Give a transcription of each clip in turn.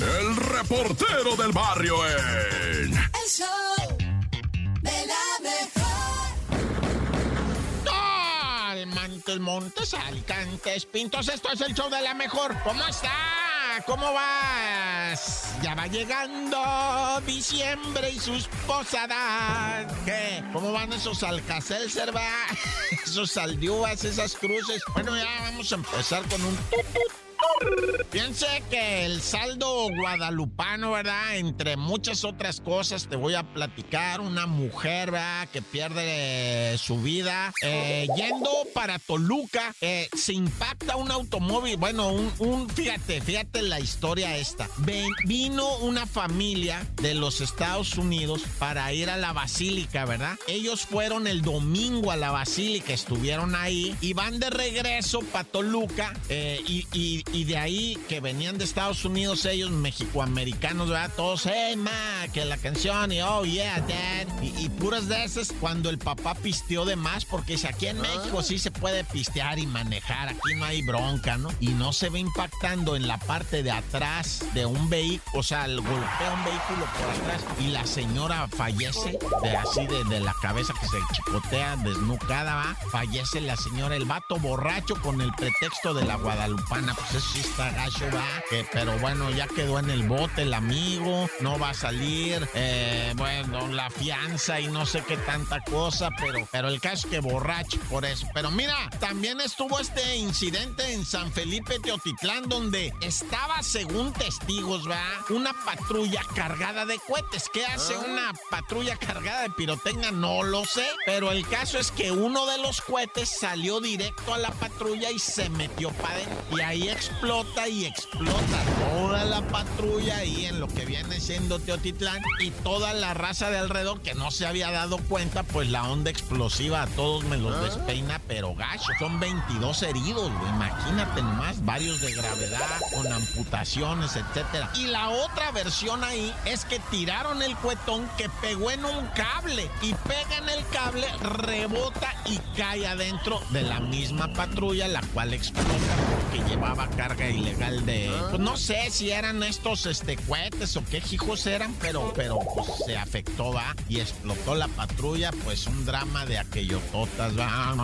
el reportero del barrio en... El show de la mejor. Montes, Montes, Alicantes, Pintos, esto es el show de la mejor. ¿Cómo está? ¿Cómo vas? Ya va llegando diciembre y sus posadas. ¿Qué? ¿Cómo van esos alcacelser, va? Esos saldiúas, esas cruces. Bueno, ya vamos a empezar con un... Piense que el saldo guadalupano, ¿verdad? Entre muchas otras cosas, te voy a platicar. Una mujer, ¿verdad? Que pierde su vida. Eh, yendo para Toluca, eh, se impacta un automóvil. Bueno, un, un fíjate, fíjate la historia esta. Vino una familia de los Estados Unidos para ir a la basílica, ¿verdad? Ellos fueron el domingo a la basílica, estuvieron ahí y van de regreso para Toluca eh, y, y de ahí que venían de Estados Unidos ellos, mexicoamericanos, ¿verdad? Todos, hey, ma, que la canción y oh, yeah, dad. Y, y puras de esas cuando el papá pisteó de más, porque dice, aquí en México sí se puede pistear y manejar, aquí no hay bronca, ¿no? Y no se ve impactando en la parte de atrás de un vehículo, o sea, golpea un vehículo por atrás y la señora fallece, de así de, de la cabeza que se chicotea, desnucada, va. Fallece la señora, el vato borracho con el pretexto de la guadalupana, pues eso sí está gacho, va. Que, pero bueno, ya quedó en el bote el amigo, no va a salir, eh, bueno, la fianza y no sé qué tanta cosa, pero, pero el caso es que borracho por eso. Pero mira, también estuvo este incidente en San Felipe Teotitlán, donde estaba, según testigos, va, una patrulla cargada de cohetes. ¿Qué hace una patrulla cargada de pirotecnia? No lo sé, pero el caso es que uno de los cohetes salió directo a la patrulla y se metió para adentro. Y ahí explota y explota toda la patrulla ahí en lo que viene siendo Teotitlán y toda la raza de alrededor que no se había dado cuenta, pues la onda explosiva a todos me los despeina, pero gacho, son 22 heridos, güey, imagínate nomás, varios de gravedad, con amputaciones, etcétera. Y la otra versión ahí es que tiraron el cuetón que pegó en un cable y pega en el cable, rebota y cae adentro de la misma patrulla, la cual explota porque llevaba carga ilegal de, pues no sé si eran estos este cohetes o qué hijos eran, pero pero pues se afectó, va, y explotó la patrulla, pues un drama de aquello totas, va.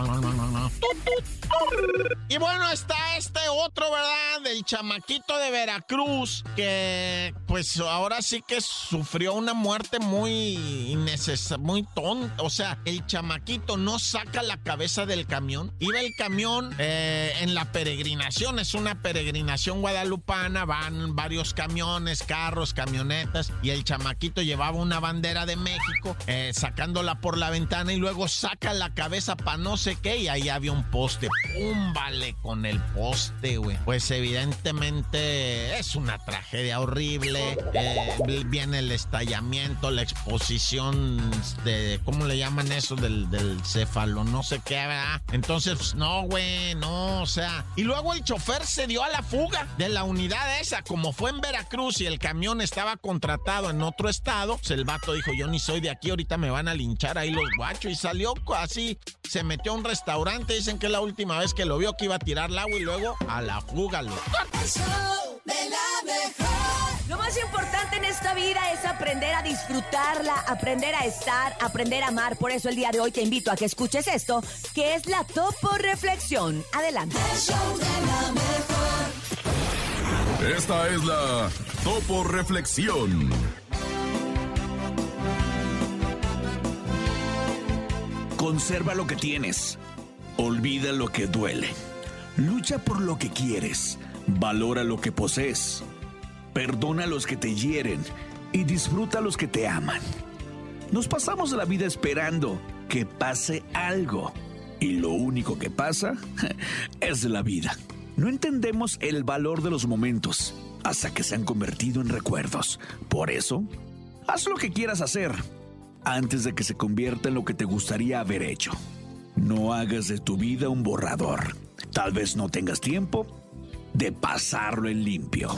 Y bueno, está este otro, ¿verdad? Del chamaquito de Veracruz, que pues ahora sí que sufrió una muerte muy innecesaria, muy tonta. O sea, el chamaquito no saca la cabeza del camión. Iba el camión eh, en la peregrinación, es una peregrinación guadalupana, van varios camiones, carros, camionetas, y el chamaquito llevaba una bandera de México, eh, sacándola por la ventana y luego saca la cabeza para no sé qué, y ahí había un poste. ¡Pum! Vale con el poste, güey. Pues evidentemente es una tragedia horrible. Eh, viene el estallamiento, la exposición de, ¿cómo le llaman eso? Del, del céfalo, no sé qué, ¿verdad? Entonces, pues, no, güey, no, o sea. Y luego el chofer se dio a la fuga de la unidad esa, como fue en Veracruz y el camión estaba contratado en otro estado, pues el vato dijo, yo ni soy de aquí, ahorita me van a linchar ahí los guachos. Y salió así, se metió a un restaurante, dicen que la última vez que lo vio que iba a tirar el agua y luego a la fuga, show de la mejor. Lo más importante en esta vida es aprender a disfrutarla, aprender a estar, aprender a amar. Por eso el día de hoy te invito a que escuches esto, que es la Topo Reflexión. Adelante. El show de la mejor. Esta es la Topo Reflexión. Conserva lo que tienes. Olvida lo que duele. Lucha por lo que quieres. Valora lo que posees. Perdona a los que te hieren y disfruta a los que te aman. Nos pasamos la vida esperando que pase algo. Y lo único que pasa es la vida. No entendemos el valor de los momentos hasta que se han convertido en recuerdos. Por eso, haz lo que quieras hacer antes de que se convierta en lo que te gustaría haber hecho. No hagas de tu vida un borrador. Tal vez no tengas tiempo de pasarlo en limpio.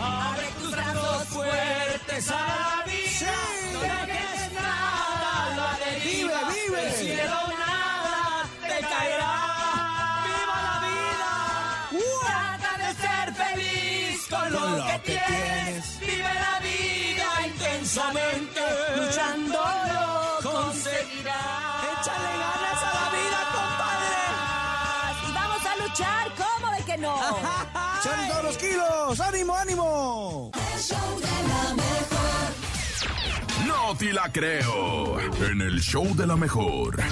Abre tus brazos fuertes a la vida. No dejes nada, la deriva. Vive, vive. El cielo nada te caerá. Viva la vida. Trata de ser feliz con lo, Con lo que que tienes. Vive la vida intensamente. Luchándolo conseguirás. Échale ganas a la vida, compadre. Y vamos a luchar, ¿cómo de que no? ¡Echan todos los kilos! ¡Ánimo, ánimo! El show de la mejor. No te la creo. En el show de la mejor.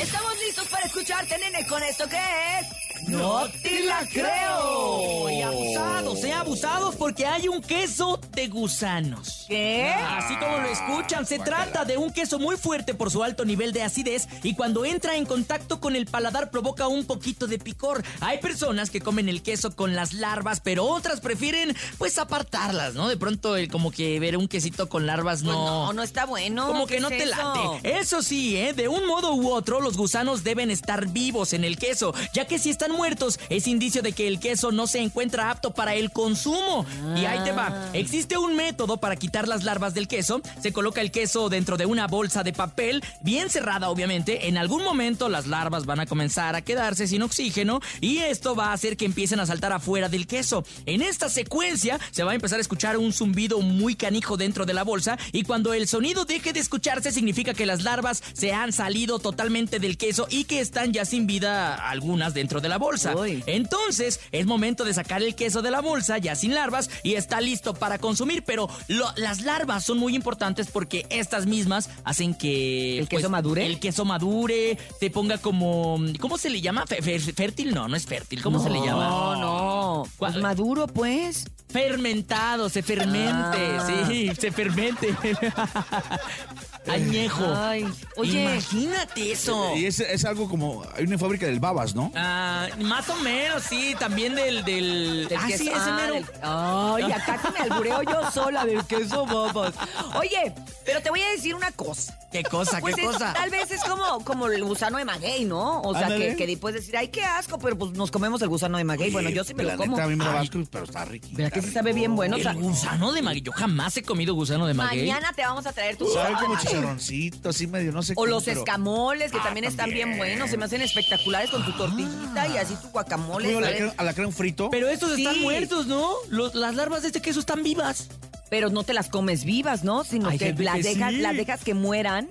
Estamos listos para escucharte, nene, con esto que es... No te la creo. Y abusados, eh, abusados porque hay un queso de gusanos. ¿Qué? Así como lo escuchan, se trata de un queso muy fuerte por su alto nivel de acidez y cuando entra en contacto con el paladar provoca un poquito de picor. Hay personas que comen el queso con las larvas, pero otras prefieren pues apartarlas, ¿no? De pronto el como que ver un quesito con larvas no... Pues no, no está bueno. Como ¿Qué que no es te eso? late. Eso sí, ¿eh? de un modo u otro, los gusanos deben estar vivos en el queso, ya que si están muertos, es indicio de que el queso no se encuentra apto para el consumo. Y ahí te Ah. va. Existe un método para quitar las larvas del queso. Se coloca el queso dentro de una bolsa de papel, bien cerrada, obviamente. En algún momento las larvas van a comenzar a quedarse sin oxígeno y esto va a hacer que empiecen a saltar afuera del queso. En esta secuencia se va a empezar a escuchar un zumbido muy canijo dentro de la bolsa y cuando el sonido deje de escucharse significa que las larvas se han salido totalmente del queso y que están ya sin vida algunas dentro de la bolsa. Uy. Entonces es momento de sacar el queso de la bolsa ya sin larvas y está listo para consumir, pero lo- las larvas son muy importantes porque estas mismas hacen que... ¿El queso pues, madure? El queso madure, se ponga como... ¿Cómo se le llama? ¿Fértil? No, no es fértil. ¿Cómo se le llama? No, no. Pues maduro, pues. Fermentado, se fermente, Ah. sí, se fermente. Añejo. Ay, oye. Imagínate eso. Y es, es algo como. Hay una fábrica del Babas, ¿no? Ah, más o menos, sí, también del... del... Del ah, queso. sí, ese Ah, mero. del- Ay, acá que me albureo yo sola del queso babas. Oye, pero te voy a decir una cosa. ¿Qué cosa, Pues qué es- cosa? tal vez es como, como el gusano de maguey, ¿no? O sea, que, que puedes decir, ay, qué asco, pero pues nos comemos el gusano de maguey. bueno, yo sí me la lo como. neta, a mí me da Ay. asco, pero está rico. ¿Verdad que sí sabe bien bueno? O sea, El gusano de maguey. Yo jamás he comido gusano de maguey. mañana te vamos a traer tu Sabe gusano. Chicharroncito, así medio, no sé O cómo, los pero- escamoles, que Ah, también están bien buenos, se me hacen espectaculares con tu tortillita y así tu guacamole. ¿sabes? alacrán- alacrán frito. Pero estos Sí. están muertos, ¿no? Los- las larvas de este queso están vivas. Pero no te las comes vivas, ¿no? Sino que gente las que dejas, sí. las dejas que mueran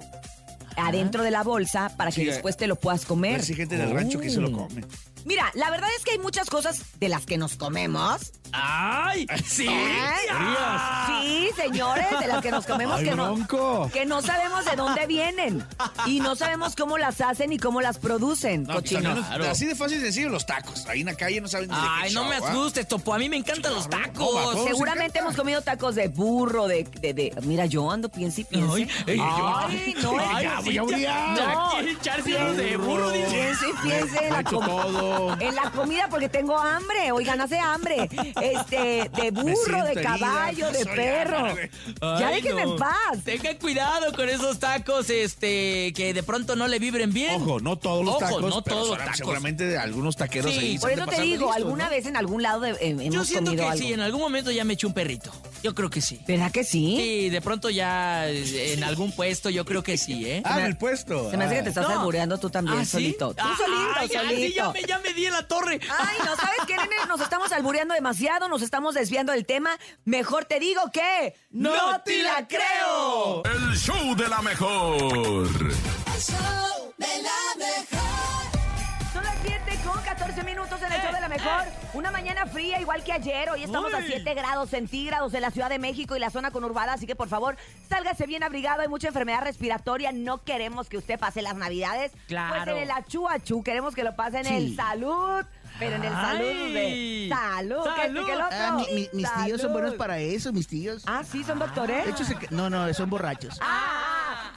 adentro de la bolsa para que Sí, después te lo puedas comer. Hay gente del rancho que se lo come. Mira, la verdad es que hay muchas cosas de las que nos comemos. ¡Ay! ¡Sí! ¿Eh? Sí, señores, de las que nos comemos Ay, que no, bronco. que no sabemos de dónde vienen. Y no sabemos cómo las hacen y cómo las producen, No, pues, cochinos. también los- Claro. Así de fácil y sencillo los tacos. Ahí en la calle no saben ni de qué Ay, no me show, ¿ah? asustes, Topo. A mí me encantan los tacos. Seguramente hemos comido tacos de burro, de, de, de- Mira, yo ando piense y piense. Ay, ey, Ay, no, Ay, voy a No. quiere echarse unos de burro, dice. Piense y piense en la, he hecho com- todo. en la comida porque tengo hambre. Oigan, hace hambre. Este, de burro, siento de herida, caballo, de soy perro. Ya Ay, déjenme no. en paz. Tengan cuidado con esos tacos, este, que de pronto no le vibren bien. Ojo, no todos los Ojo, tacos, no pero todos los tacos. seguramente de algunos taqueros Sí, ahí se Por han eso te pasar de digo, listos, alguna ¿no? vez en algún lado de- eh, hemos Yo siento comido que algo. sí, en algún momento ya me eché un perrito. Yo creo que sí. ¿Verdad que sí? Sí, de pronto ya eh, en algún puesto yo creo que sí, ¿eh? Ah, en el puesto. Se me hace que te estás No. albureando tú también, ¿Ah, sí? solito. Tú Ah, solito, ay, solito. ya, me, ya me di en la torre. Ay, no, ¿sabes qué, nene? Nos estamos albureando demasiado, nos estamos desviando del tema. Mejor te digo que... ¡No te la creo! El show de la mejor. El show la mejor. Una mañana fría, igual que ayer. Hoy estamos a Uy. 7 grados centígrados en la Ciudad de México y la zona conurbada. Así que por favor, sálgase bien abrigado. Hay mucha enfermedad respiratoria. No queremos que usted pase las navidades. Claro. Pues en el achú. Queremos que lo pase en el salud. Pero en el salud de salud. ¿Qué, Salud. Ah, mi- mi- mis tíos son buenos para eso, mis tíos. Ah, sí, son doctores. De hecho, se no, no, son borrachos. Ah, ah. oigan,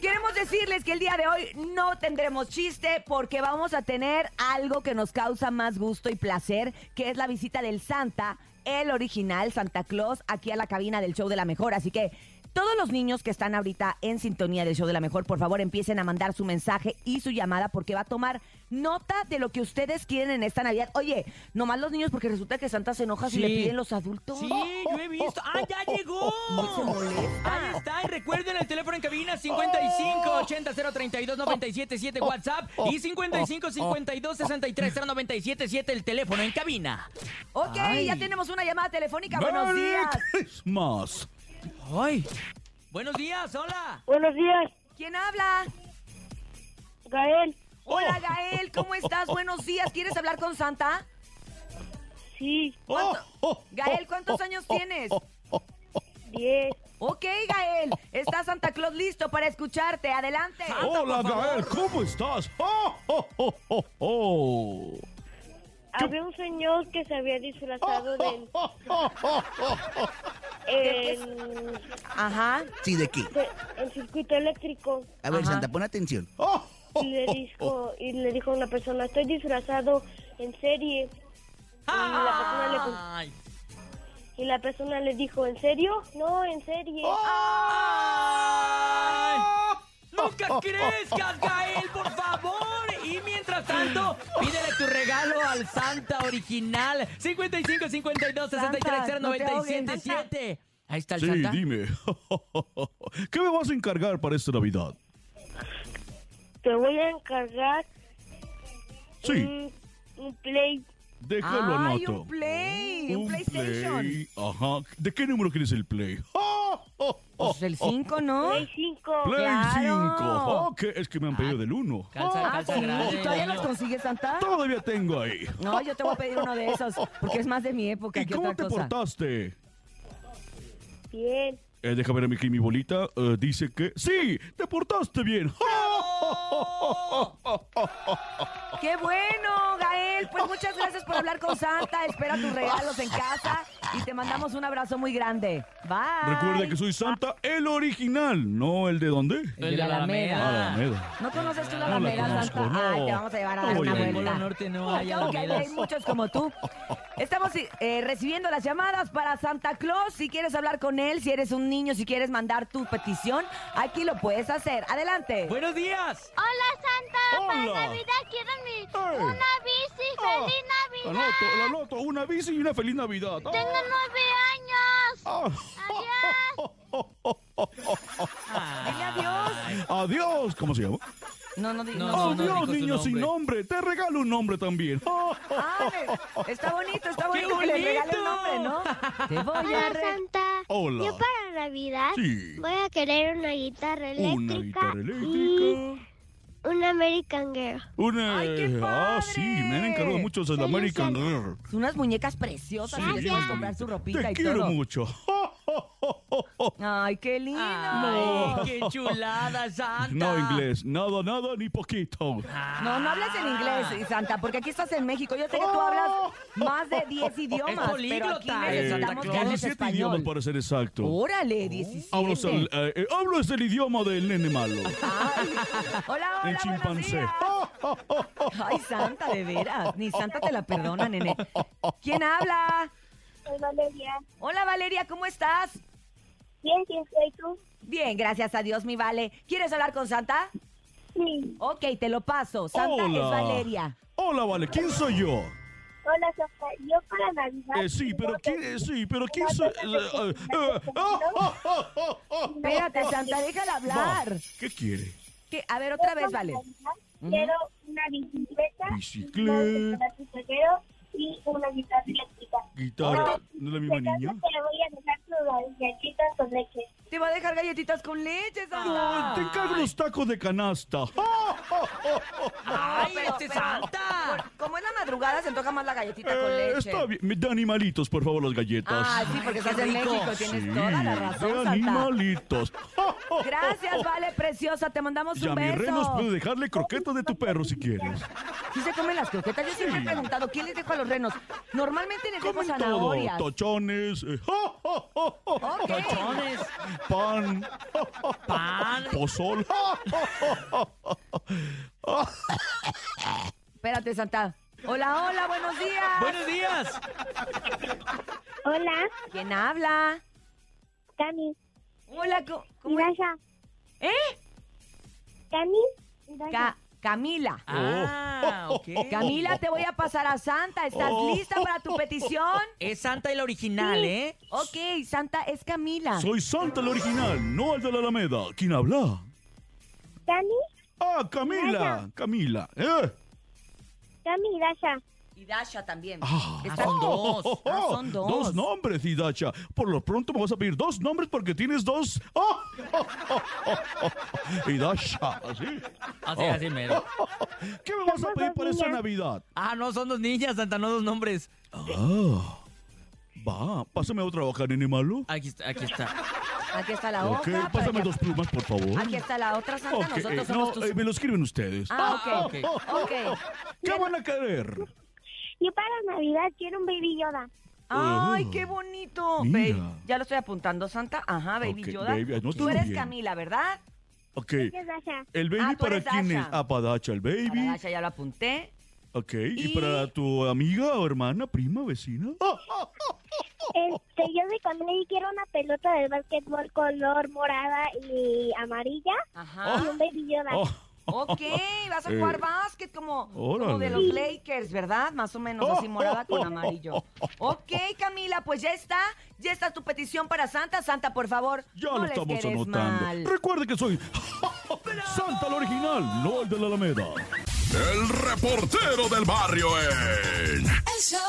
queremos decirles que el día de hoy no tendremos chiste porque vamos a tener algo que nos causa más gusto y placer, que es la visita del Santa, el original Santa Claus, aquí a la cabina del show de la mejor. Así que Todos los niños que están ahorita en sintonía del show de la mejor, por favor empiecen a mandar su mensaje y su llamada porque va a tomar nota de lo que ustedes quieren en esta Navidad. Oye, nomás los niños porque resulta que Santa se enoja si le piden los adultos. Sí, yo he visto. ¡Ah, ya llegó! Se molesta. Ahí está, y recuerden el teléfono en cabina 55 80 032 977 WhatsApp y 55 52 63 0977 el teléfono en cabina. Ok, ya tenemos una llamada telefónica. Buenos ¡Merry días. Christmas! Ay. Buenos días, hola. Buenos días, ¿Quién habla? Gael. Hola, Gael, ¿cómo estás? Buenos días. ¿Quieres hablar con Santa? Sí, ¿Cuánto- Oh, Gael, ¿cuántos años tienes? diez. Ok, Gael, está Santa Claus listo para escucharte. Adelante. Hola. Gael, ¿cómo estás? ¡Oh, oh, oh, oh, oh! Había un señor que se había disfrazado del Oh, oh, oh, oh. el, Ajá. Sí, ¿de qué? de- el circuito eléctrico A ver, Ajá. Santa, pon atención. Y le dijo y le dijo a una persona, estoy disfrazado en serie. Y la persona le, con- Ay. y la persona le dijo, ¿en serio? No, en serie. Ay. ¡Nunca crezcas, Gael, por favor! Y mientras tanto, pídele tu regalo al Santa original. 55 52 63 Santa, no te ahogues, 0977. Ahí está el Sí, Santa. dime. ¿Qué me vas a encargar para esta Navidad? Te voy a encargar Sí, un, un play déjalo Ay, anoto. un Play, un, PlayStation. Play, Ajá. ¿De qué número quieres el Play? ¡Oh, oh, oh, Pues el oh! 5, ¿no? Play 5. Play Claro. 5. Ok, es que me han pedido del 1. Calza, Ah, calza sí. grande. ¿Y todavía los consigues, Santa? Todavía tengo ahí. No, yo te voy a pedir uno de esos, porque es más de mi época ¿Y que cómo otra te cosa. portaste? Bien. Eh, deja ver aquí mi bolita. eh, dice que sí, te portaste bien. ¡Qué bueno, Gael! Pues muchas gracias por hablar con Santa. Espera tus regalos en casa y te mandamos un abrazo muy grande. Bye. Recuerda que soy Santa, el original, no el de dónde. El de la Alameda. Alameda. ¿No conoces tú la No la Alameda, conozco, Santa? no. Ay, te vamos a llevar a No dar una vuelta. Norte no hay ahí hay muchos como tú. Estamos eh, recibiendo las llamadas para Santa Claus. Si quieres hablar con él, si eres un niño, si quieres mandar tu petición, aquí lo puedes hacer. Adelante. ¡Buenos días! Hola Santa, para Hola. Navidad quiero mi una bici, feliz La Navidad. noto, la noto, una bici y una feliz Navidad. Ah. Tengo nueve años. Ah. Dile adiós. Adiós, ¿cómo se llama? No, no, No, no, no, Adiós, niño sin nombre. nombre. Te regalo un nombre también. Ah, me- está bonito, está ¡Qué bonito que le regale el bonito! nombre, ¿no? Te voy a Hola re- Santa. Hola. Yo para Navidad Sí. voy a querer una guitarra eléctrica, Una guitarra y eléctrica. un American Girl. Una. ¡Ay, qué ah, sí, me han encargado del Feliz American. Girl. Unas muñecas preciosas y le Gracias. puedes comprar su ropita Te y quiero todo. mucho. Ay, qué lindo. ¡Ay, qué chulada, Santa! No inglés, nada, nada, ni poquito. No, no hables en inglés, Santa, porque aquí estás en México. Yo sé que tú hablas más de 10 idiomas, pero aquí políglota, Eh, necesitamos Santa que hables 17 español. idiomas para ser exacto. Órale, 17. Hablo, el, eh, eh, hablo es el idioma del nene malo. Ay, hola, El hola, buenos chimpancé. días. Ay, Santa, de veras. Ni Santa te la perdona, nene. ¿Quién habla? Soy Valeria. Hola, Valeria, ¿cómo estás? Bien, ¿quién soy tú? Bien, gracias a Dios, mi Vale. ¿Quieres hablar con Santa? Sí. Ok, te lo paso. Santa es Hola. Valeria. Hola, vale, ¿quién soy yo? Hola Santa, yo para Navidad. Eh, sí, pero quién, eh, sí, pero quién soy. eh, eh, eh, ah, ah, ah, ah, ah. Espérate, Santa, déjala hablar. Va, ¿Qué quiere? ¿Qué? A ver, otra vez, Vale. Quiero una bicicleta, Bicicleta. un pasajero y una guitarra eléctrica. Guitarra. ¿No es la misma niña? Te voy a dejar tus galletitas con leche. Te va a dejar galletitas con leche, No, Santa. te encargo los tacos de canasta. ¡Ay, pero- este pero- Santa! Como es la madrugada, se antoja más la galletita con Eh, leche. está bien. Me da animalitos, por favor, las galletas. Ah, sí, porque estás en. México, tienes Sí, toda la razón, de Santa. animalitos. Gracias, Vale, preciosa, te mandamos Y a un mis renos beso. puedes dejarle croquetas de tu perro si quieres. ¿Sí se comen las croquetas? Yo siempre he preguntado, ¿quién les dejo a los renos? Normalmente les dejo Comen todo. zanahorias. Tochones, eh, Ok. Tochones, pan, pan. pozol. Espérate, Santa. Hola, hola, buenos días. ¡Buenos días! Hola, ¿Quién habla? Cami. Hola, co- ¿cómo Dasha. ¿Eh? Cami. Ca- Camila. Ah, ok. Camila, te voy a pasar a Santa. ¿Estás Oh. lista para tu petición? Es Santa el original, ¿eh? Ok, Santa es Camila. Soy Santa el original, no el de la Alameda. ¿Quién habla? Cami. Ah, Camila. Camila. ¿Eh? Cami, Dasha. Y Dasha también. Ah, Están- son dos. Ah, son dos. Dos nombres, Hidacha. Por lo pronto me vas a pedir dos nombres porque tienes dos. ¡Oh! Hidacha, ¿sí? Así, así mero. ¿Qué me vas a pedir para esta. Navidad? Ah, no, son dos niñas, Santa, no dos nombres. Ah. Va, pásame otra hoja, nene malo. Aquí está, aquí está. Aquí está la Ok, otra. para pásame dos plumas, por favor. Aquí está la otra, Santa. Ok, Nosotros eh, somos no, tus... eh, me lo escriben ustedes. Ah, Ah, ok. ok. Ok. ¿Qué van a querer? Yo para Navidad quiero un Baby Yoda. Ay, qué bonito. Mira. Baby. Ya lo estoy apuntando, Santa. Ajá, Baby Ok, Yoda. baby, anótalo Tú eres bien. Camila, ¿verdad? Ok. Es Dasha. ¿El baby Ah, tú para eres quién Dasha. es? Ah, para Dacha, el Para baby. Dasha ya lo apunté. Ok. ¿Y, Y- para tu amiga o hermana, prima, vecina? Ah, Este, yo de con él quiero una pelota de básquetbol color morada y amarilla Ajá. y un Baby Yoda. oh. Ok, vas a Eh, jugar básquet como, como de los Lakers, ¿verdad? Más o menos así morada con amarillo. Ok, Camila, pues ya está. Ya está tu petición para Santa. Santa, por favor, Ya no lo les estamos anotando. mal. Recuerde que soy Santa el original, no el de la Alameda. El reportero del barrio en... El show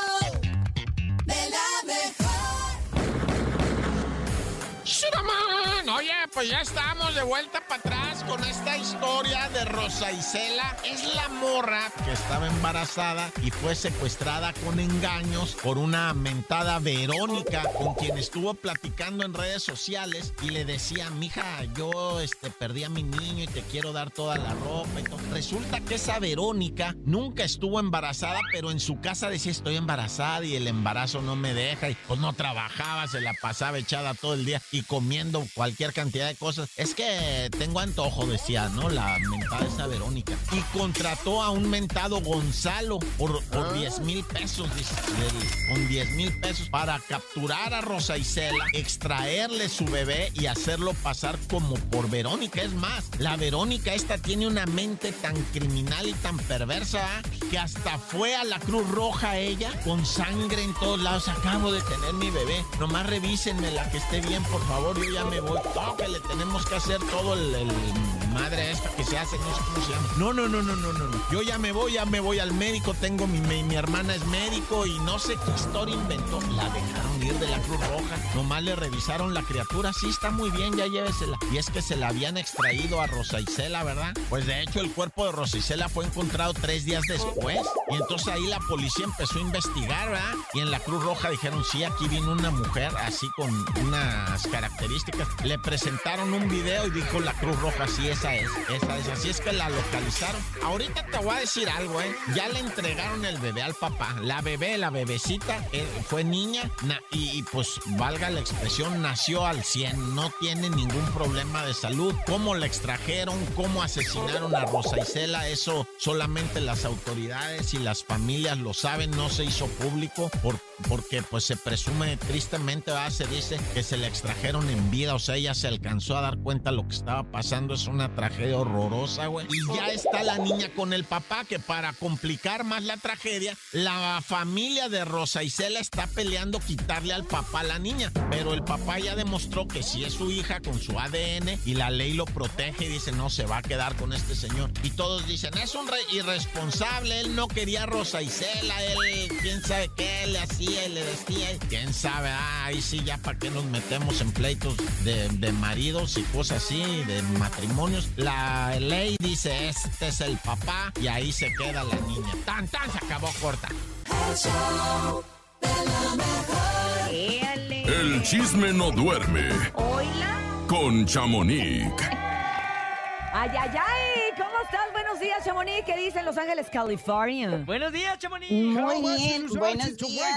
pues ya estamos de vuelta para atrás con esta historia de Rosa Isela. Es la morra que estaba embarazada y fue secuestrada con engaños por una mentada Verónica con quien estuvo platicando en redes sociales y le decía, mija, yo este, perdí a mi niño y te quiero dar toda la ropa todo. Resulta que esa Verónica nunca estuvo embarazada, pero en su casa decía, estoy embarazada y el embarazo no me deja y pues no trabajaba, se la pasaba echada todo el día y comiendo cualquier cantidad de cosas. Es que tengo antojo, decía, ¿no? La mentada esa Verónica. Y contrató a un mentado Gonzalo por, por 10 mil pesos, dice, del- con 10 mil pesos para capturar a Rosa Isela, extraerle su bebé y hacerlo pasar como por Verónica. Es más, la Verónica esta tiene una mente tan criminal y tan perversa ¿ah? que hasta fue a la Cruz Roja ella con sangre en todos lados. Acabo de tener mi bebé. Nomás revísenme la que esté bien, por favor. Yo ya me voy. Tenemos que hacer todo el, el madre esta que se hace, no sé cómo se llama. No, no, no, no, no, no. Yo ya me voy, ya me voy al médico. Tengo mi, mi, mi hermana es médico y no sé qué historia inventó. La dejaron ir de la Cruz Roja. Nomás le revisaron la criatura. Sí, está muy bien, ya llévesela. Y es que se la habían extraído a Rosa Isela, ¿verdad? Pues de hecho el cuerpo de Rosa Isela fue encontrado tres días después. Y entonces ahí la policía empezó a investigar, ¿verdad? Y en la Cruz Roja dijeron, sí, aquí vino una mujer así con unas características. Le presentaron un video y dijo la Cruz Roja, sí, esa es, esa es. Así es que la localizaron. Ahorita te voy a decir algo, ¿eh? Ya le entregaron el bebé al papá. La bebé, la bebecita, eh, fue niña y, y, pues valga la expresión, nació al 100. No tiene ningún problema de salud. ¿Cómo la extrajeron? ¿Cómo asesinaron a Rosa Isela? Eso solamente las autoridades y las familias lo saben. No se hizo público por, porque pues se presume tristemente, se dice que se la extrajeron en vida. O sea, ella se alcanzó a dar cuenta de lo que estaba pasando. Es una tragedia horrorosa, güey. Y ya está la niña con el papá que para complicar más la tragedia, la familia de Rosa Isela está peleando quitarle al papá a la niña. Pero el papá ya demostró que sí es su hija con su ADN y la ley lo protege y dice, no, se va a quedar con este señor. Y todos dicen, es un re- irresponsable, él no quería a Rosa Isela, él quién sabe qué le hacía y le. Quién sabe, ah, ahí sí, ya para qué nos metemos en pleitos de, de maridos y cosas así, de matrimonios. La ley dice, este es el papá y ahí se queda la niña. Tan, tan, se acabó corta. El show de la mejor. Éale. El chisme no duerme Oila. con Chamonix. Ay, ay, ay. Buenos días, Chamonix. ¿Qué dice Los Ángeles, California? Buenos días, Chamonix. Muy bien, buenos días.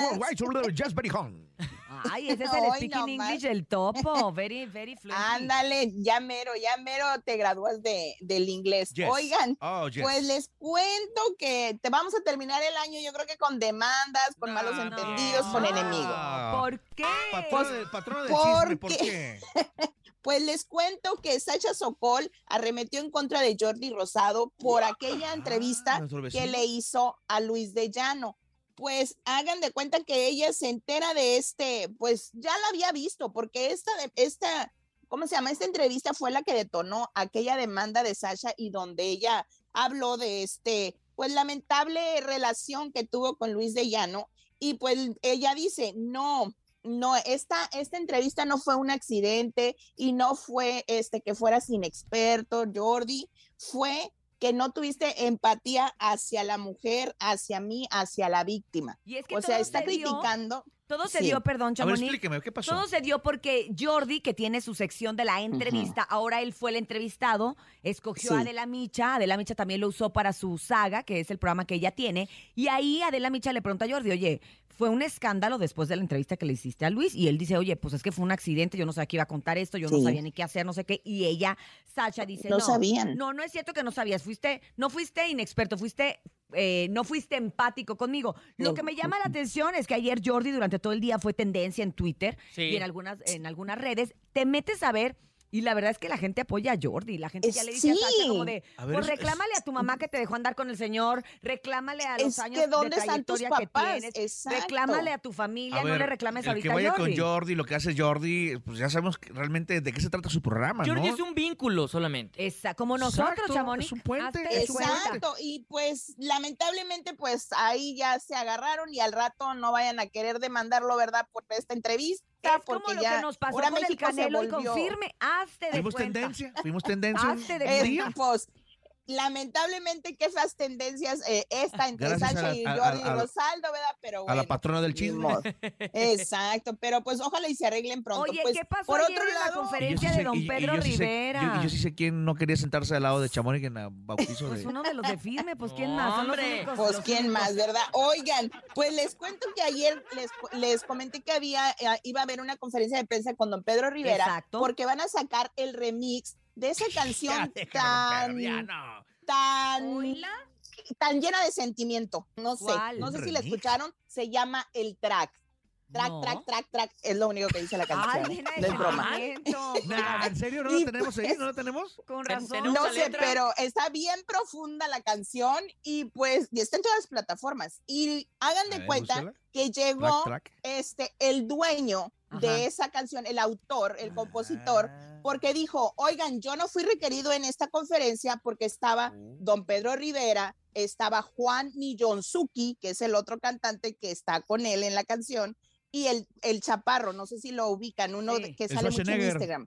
Ay, ese es el Hoy speaking nomás. English, el topo. Very, very fluent. Ándale, ya mero, ya mero te gradúas de, del inglés. Yes. Oigan, Oh, yes. pues les cuento que te vamos a terminar el año, yo creo que con demandas, con malos No, entendidos, no. con enemigos. Ah. ¿Por qué? Patrona, del- del ¿Por chisme, ¿por qué? Pues les cuento que Sacha Sokol arremetió en contra de Jordi Rosado por aquella entrevista nuestro que le hizo a Luis de Llano. Pues hagan de cuenta que ella se entera de este, pues ya la había visto, porque esta, esta, ¿cómo se llama? Esta entrevista fue la que detonó aquella demanda de Sasha y donde ella habló de este, pues lamentable relación que tuvo con Luis de Llano. Y pues ella dice, no, no, esta, esta entrevista no fue un accidente y no fue este que fueras inexperto, Jordi, fue que no tuviste empatía hacia la mujer, hacia mí, hacia la víctima. Y es que O sea, está dio- criticando. Todo se Sí. dio, perdón, A ver, Chamonix. explíqueme, ¿qué pasó? Todo se dio porque Jordi, que tiene su sección de la entrevista, ahora él fue el entrevistado, escogió Sí. a Adela Micha, Adela Micha también lo usó para su saga, que es el programa que ella tiene, y ahí Adela Micha le pregunta a Jordi, oye, fue un escándalo después de la entrevista que le hiciste a Luis, y él dice, oye, pues es que fue un accidente, yo no sabía que iba a contar esto, yo no sabía ni qué hacer, no sé qué, y ella, Sacha, dice, No no, sabían. no, no es cierto que no sabías, fuiste, no fuiste inexperto, fuiste... eh, no fuiste empático conmigo. Lo que me llama la atención es que ayer Jordi durante todo el día fue tendencia en Twitter Sí. y en algunas, en algunas redes, te metes a ver y la verdad es que la gente apoya a Jordi. La gente ya le dice a Sasha Sí. como de, A ver, pues es- es- reclámale a tu mamá que te dejó andar con el señor, reclámale a los Es años que ¿dónde de están tus trayectoria que papás? tienes, Exacto. reclámale a tu familia, A no le reclames el ahorita que vaya a Jordi. con Jordi, lo que hace Jordi, pues ya sabemos que realmente de qué se trata su programa, Jordi ¿no? es un vínculo solamente. Esa, como nosotros, Exacto, Chamonix. es un puente. Exacto, y pues lamentablemente pues ahí ya se agarraron y al rato no vayan a querer demandarlo, ¿verdad? Por esta entrevista, Es como lo ya que nos pasó ahora con el México se Canelo y confirme, hazte de Fuimos cuenta. tendencia, fuimos tendencia. Hazte de cuenta. pues lamentablemente qué feas tendencias eh, esta entre Gracias Sacha a- y a- Jordi a- Rosaldo, ¿verdad? Pero A la patrona del chisme. Exacto, pero pues ojalá y se arreglen pronto. Oye, Pues, ¿qué pasó por ayer otro en la lado, Y yo conferencia sí de sé- don y- y Pedro yo sí sé- Rivera? yo, yo sí sé quién no quería sentarse al lado de Chamonix en el bautizo Pues de... uno de los de firme, pues ¿quién más? Hombre. únicos- Pues quién únicos. más, ¿verdad? Oigan, pues les cuento que ayer les, les comenté que había eh, iba a haber una conferencia de prensa con don Pedro Rivera Exacto. porque van a sacar el remix de esa Ya, canción déjalo, tan ya, no. tan tan llena de sentimiento. No sé, ¿Cuál? no sé ¿Un si la escucharon, se llama El Track. Track, No. track, track, track, es lo único que dice la canción. Ay, llena de no es broma. Nah, ¿En serio? ¿No lo tenemos ahí? pues- ¿No lo tenemos? Con razón. No sé, letra? pero está bien profunda la canción y pues y está en todas las plataformas. Y hagan de ver, cuenta búscala. que llegó Track, track. este el dueño Ajá. de esa canción, el autor, el compositor, Ah. Porque dijo, oigan, yo no fui requerido en esta conferencia porque estaba don Pedro Rivera, estaba Juan Millonzuki, que es el otro cantante que está con él en la canción, y el, el chaparro, no sé si lo ubican, uno Sí. de- que sale mucho en. Instagram.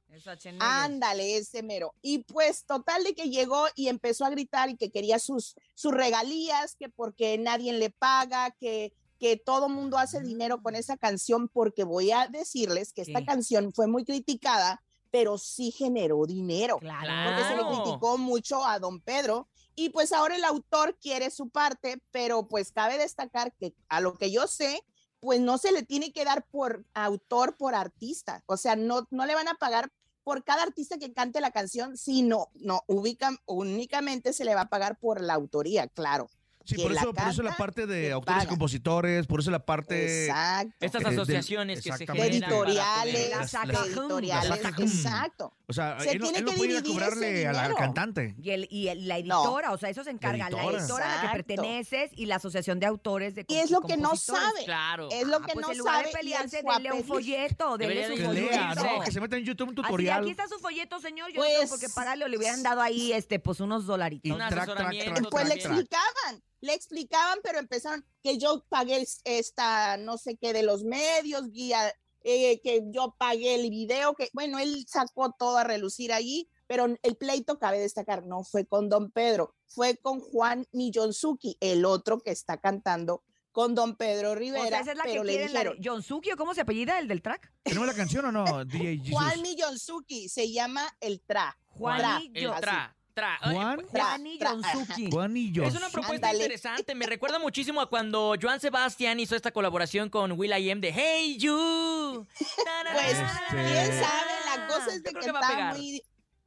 Ándale, ese mero. Y pues total de que llegó y empezó a gritar y que quería sus, sus regalías, que porque nadie le paga, que, que todo mundo hace dinero con esa canción, porque voy a decirles que esta ¿Qué? canción fue muy criticada, pero sí generó dinero, Claro. porque se le criticó mucho a don Pedro. Y pues ahora el autor quiere su parte, pero pues cabe destacar que a lo que yo sé, pues no se le tiene que dar por autor, por artista. O sea, no, no le van a pagar por cada artista que cante la canción, sino no ubican únicamente se le va a pagar por la autoría, claro. Sí, por eso, por eso la canta, parte de autores y compositores, por eso la parte... Exacto. Estas Eh, asociaciones que se generan. para editoriales, Las saca- de editoriales, las exacto. O sea, Se él, tiene él no que puede ir a cobrarle al, cantante. Y, el, y el- la editora, o sea, eso se encarga la editora. editora a la que perteneces y la asociación de autores de Y es lo que no sabe. Claro. Es lo Ah, que pues no en lugar sabe. de pelearse, denle un folleto, denle su de Que folleto. Que se meta en YouTube un tutorial. aquí está su folleto, señor. Yo Pues- no tengo por qué pagarle, o le hubieran dado ahí, este, pues unos dolaritos. Pues le explicaban, le explicaban, pero empezaron que yo pagué es- esta, no sé qué, de los medios, guía, eh, que yo pagué el video, que bueno, él sacó todo a relucir allí, pero el pleito, cabe destacar, no fue con don Pedro, fue con Juan Millonzuki, el otro que está cantando con don Pedro O Rivera, sea, esa es la pero que le la dijeron, Suki, ¿o cómo se apellida el del track? ¿Tenemos la canción o no, DJ Jesus? Juan Millonzuki, se llama el Tra. Juani El así. tra, tra. Juan, Tra, Juani tra, Jonsuki. Juan y yo. Es una propuesta Ándale. interesante. Me recuerda muchísimo a cuando Joan Sebastián hizo esta colaboración con Will I Am de Hey You. Pues Este- quién sabe, la cosa es de que que está pegar. muy,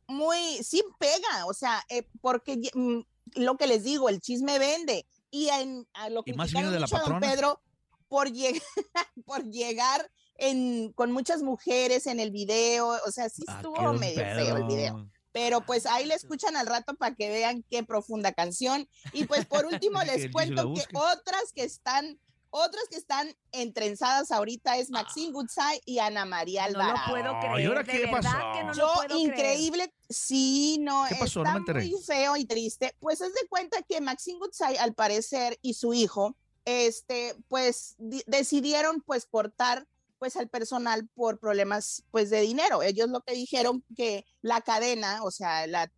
muy, sí pega, o sea, eh, porque mm, lo que les digo, el chisme vende. Y en a lo Y que más viene de la mucho a don. Pedro por, lleg- por llegar en, con muchas mujeres en el video, o sea, sí Ah, estuvo qué medio feo el video. Pero pues ahí le escuchan al rato para que vean qué profunda canción. Y pues por último les cuento que otras que están, otras que están entrenzadas ahorita es Maxine Goodside y Ana María No lo Alvarado. puedo Ay, creer. ¿ahora de qué verdad pasó? que no lo Yo, puedo creer. increíble, sí, no, ¿Qué pasó? No está me enteré. muy feo y triste. Pues es de cuenta que Maxine Goodside, al parecer, y su hijo, este, pues di- decidieron pues cortar pues al personal por problemas pues de dinero. Ellos lo que dijeron que la cadena, o sea, la,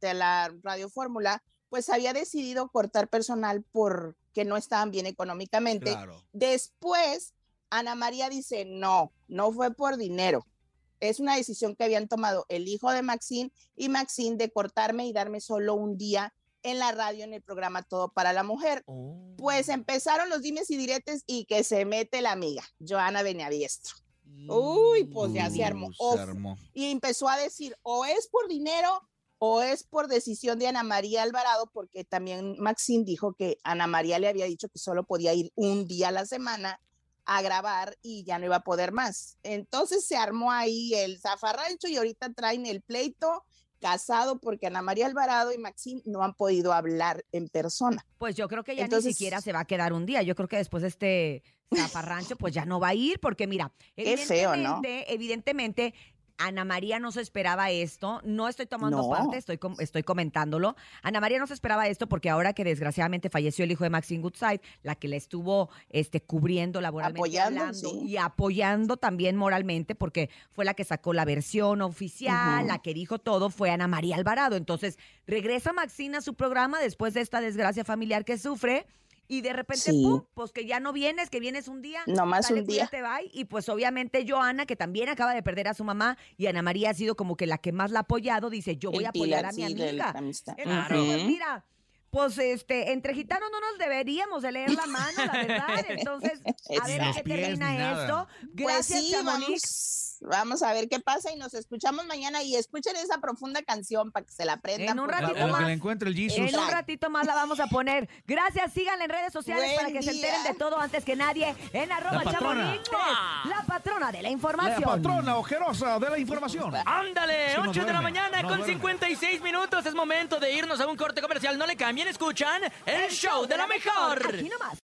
Radio Fórmula, pues había decidido cortar personal porque no estaban bien económicamente. Claro. Después, Ana María dice, no, no fue por dinero. Es una decisión que habían tomado el hijo de Maxine y Maxine de cortarme y darme solo un día en la radio en el programa Todo para la Mujer. Pues empezaron los dimes y diretes y que se mete la amiga, Joana Beniaviestro. Uy, pues ya se armó. O- se armó. y empezó a decir, o es por dinero o es por decisión de Ana María Alvarado, porque también Maxine dijo que Ana María le había dicho que solo podía ir un día a la semana a grabar y ya no iba a poder más. Entonces se armó ahí el zafarrancho y ahorita traen el pleito casado porque Ana María Alvarado y Maxine no han podido hablar en persona. Pues yo creo que ya Entonces- ni siquiera se va a quedar un día. Yo creo que después de este zafarrancho, pues ya no va a ir, porque mira, Qué feo, ¿no? evidentemente, evidentemente, Ana María no se esperaba esto. No estoy tomando No. parte, estoy, com- estoy comentándolo. Ana María no se esperaba esto porque ahora que desgraciadamente falleció el hijo de Maxine Goodside, la que le estuvo este, cubriendo laboralmente Apoyando, hablando sí. y apoyando también moralmente, porque fue la que sacó la versión oficial, Ujú. la que dijo todo, fue Ana María Alvarado. Entonces, regresa Maxine a su programa después de esta desgracia familiar que sufre. Y de repente, Sí. pum, pues que ya no vienes, que vienes un día. No más sale, un día. cuídate, bye. Y pues obviamente Joana, que también acaba de perder a su mamá, y Ana María ha sido como que la que más la ha apoyado, dice, yo voy El a apoyar pilar, a mi sí, amiga. pues, Ujú. mira, pues este, entre gitanos no nos deberíamos de leer la mano, la verdad. Entonces, a ver Exacto. qué termina esto. Pues Gracias, sí, Chamonix. vamos, vamos a ver qué pasa y nos escuchamos mañana y escuchen esa profunda canción para que se la aprendan. En un ratito En lo favor. que le encuentre el Jesus. En un ratito más la vamos a poner. Gracias, síganla en redes sociales Buen para que se enteren de todo antes que nadie en arroba La patrona. la patrona de la La información. patrona ojerosa de la información. Ándale, no 8 de la mañana no con duerme. 56 minutos. Es momento de irnos a un corte comercial. No le cambien, escuchan el show de la mejor. Aquí nomás.